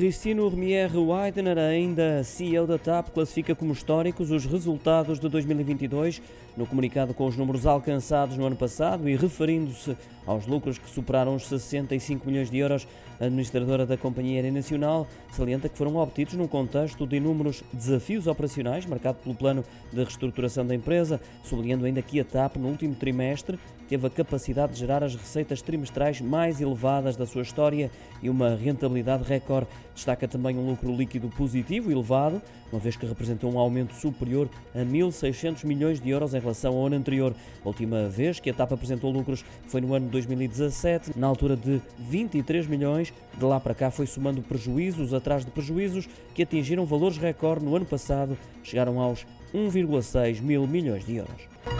Cristino Remier Weidner, ainda CEO da TAP, classifica como históricos os resultados de 2022 no comunicado com os números alcançados no ano passado e referindo-se aos lucros que superaram os 65 milhões de euros. A administradora da Companhia Aérea Nacional salienta que foram obtidos num contexto de inúmeros desafios operacionais marcado pelo plano de reestruturação da empresa, sublinhando ainda que a TAP, no último trimestre, teve a capacidade de gerar as receitas trimestrais mais elevadas da sua história e uma rentabilidade recorde. Destaca também um lucro líquido positivo elevado, uma vez que representou um aumento superior a 1.600 milhões de euros em relação ao ano anterior. A última vez que a TAP apresentou lucros foi no ano 2017, na altura de 23 milhões. De lá para cá foi somando prejuízos atrás de prejuízos que atingiram valores recorde no ano passado, chegaram aos 1,6 mil milhões de euros.